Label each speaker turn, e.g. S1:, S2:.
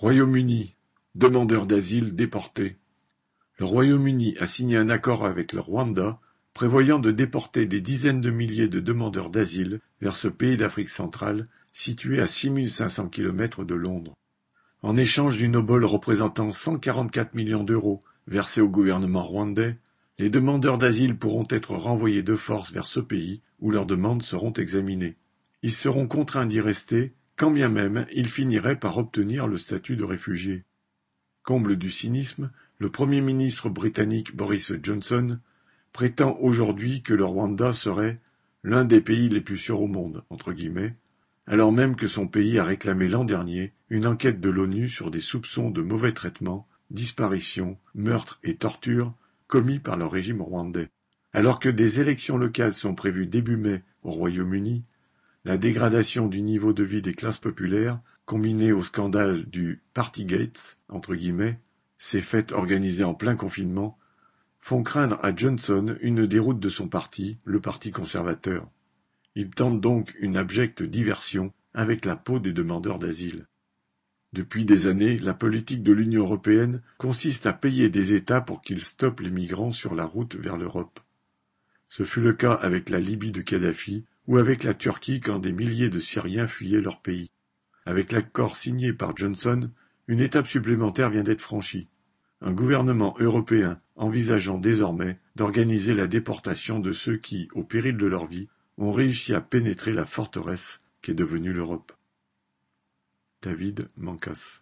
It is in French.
S1: Royaume-Uni, demandeurs d'asile déportés. Le Royaume-Uni a signé un accord avec le Rwanda prévoyant de déporter des dizaines de milliers de demandeurs d'asile vers ce pays d'Afrique centrale situé à 6500 km de Londres. En échange d'une obole représentant 144 millions d'euros versés au gouvernement rwandais, les demandeurs d'asile pourront être renvoyés de force vers ce pays où leurs demandes seront examinées. Ils seront contraints d'y rester quand bien même ils finiraient par obtenir le statut de réfugié. Comble du cynisme, le Premier ministre britannique Boris Johnson prétend aujourd'hui que le Rwanda serait l'un des pays les plus sûrs au monde, alors même que son pays a réclamé l'an dernier une enquête de l'ONU sur des soupçons de mauvais traitements, disparitions, meurtres et tortures commis par le régime rwandais. Alors que des élections locales sont prévues début mai au Royaume-Uni, la dégradation du niveau de vie des classes populaires, combinée au scandale du Partygate, entre guillemets, ces fêtes organisées en plein confinement, font craindre à Johnson une déroute de son parti, le Parti conservateur. Il tente donc une abjecte diversion avec la peau des demandeurs d'asile. Depuis des années, la politique de l'Union européenne consiste à payer des États pour qu'ils stoppent les migrants sur la route vers l'Europe. Ce fut le cas avec la Libye de Kadhafi ou avec la Turquie quand des milliers de Syriens fuyaient leur pays. Avec l'accord signé par Johnson, une étape supplémentaire vient d'être franchie. Un gouvernement européen envisageant désormais d'organiser la déportation de ceux qui, au péril de leur vie, ont réussi à pénétrer la forteresse qu'est devenue l'Europe. David Mancas